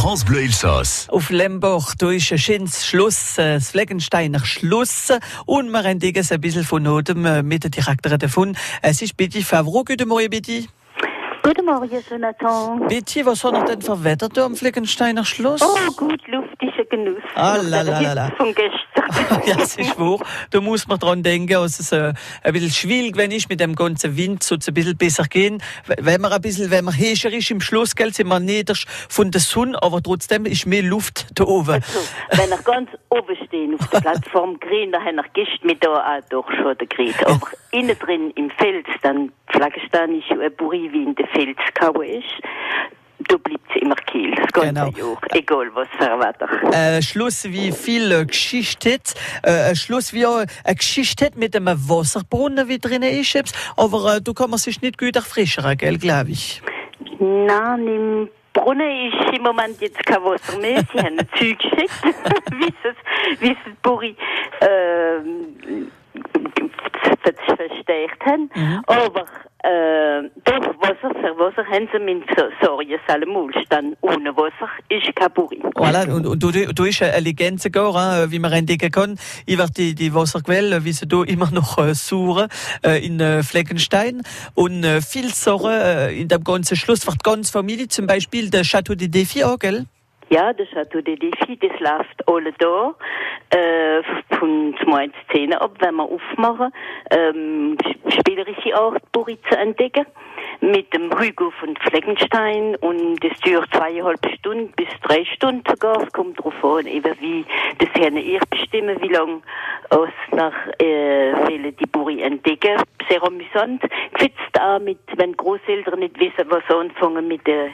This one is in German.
France Bleu Elsass. Auf Lemboch, da ist ein schönes Schloss, äh, das Fleckensteiner Schloss. Und wir entdecken ein bisschen von Notem äh, mit der Direktorin davon. Es ist Betty Favreau. Guten Morgen, Betty. Guten Morgen, Jonathan. Betty, was hat er denn für Wetter da am Fleckensteiner Schloss? Oh, gut, luftiger Genuss. Ah, la, la, la, la. Von gestern. ja, es ist wahr. Da muss man dran denken, dass es äh, ein bisschen schwierig, wenn ich mit dem ganzen Wind so ein bisschen besser gehen. Wenn man ein bisschen, wenn man hescher ist im Schloss, gell, sind wir niedrig von der Sonne, aber trotzdem ist mehr Luft da oben. Also, wenn er ganz oben stehen auf der Plattform grün, dann hat er gestern mit da auch doch schon der Griet. Aber innen drin im Fels, dann Flaggestan ist ja ein Burri wie in der Fels gehauen ist. Da bleibt es das ganze Genau. Egal was für ein Wetter. Ein Schloss wie viel äh, Geschichte hat. Äh, ein Schloss wie auch eine Geschichte hat mit einem Wasserbrunnen, wie drinnen ist. Aber äh, da kann man sich nicht gut erfrischen, gell, glaube ich. Nein, im Brunnen ist im Moment jetzt kein Wasser mehr. Sie haben ein Zeug geschickt, wie es, ähm, ver- verstärkt haben. Aber äh, doch, Wasser für Wasser haben sie so Sorgen. Dann ohne Wasser ist kein Burri. Voilà, und, und da, da ist eine Legende sogar, äh, wie man entdecken kann, über die, die Wasserquelle, wie sie da immer noch äh, suchen, äh, in äh, Fleckenstein. Und äh, viel äh, in dem ganzen Schloss für die ganze Familie, zum Beispiel der Chateau de Défi auch, gell? Ja, das Chateau de Défi, das läuft alle da, äh, von 2010 ab, wenn wir aufmachen, ähm, spielerische Art, Burri zu entdecken, mit dem Hugo von Fleckenstein und das dauert zweieinhalb Stunden bis drei Stunden sogar, es kommt darauf an, eben wie das Herrn ihr bestimmen, wie lange aus nach, äh, die Burri entdecken, sehr amüsant, gefitzt auch mit, wenn Großeltern nicht wissen, was sie anfangen mit der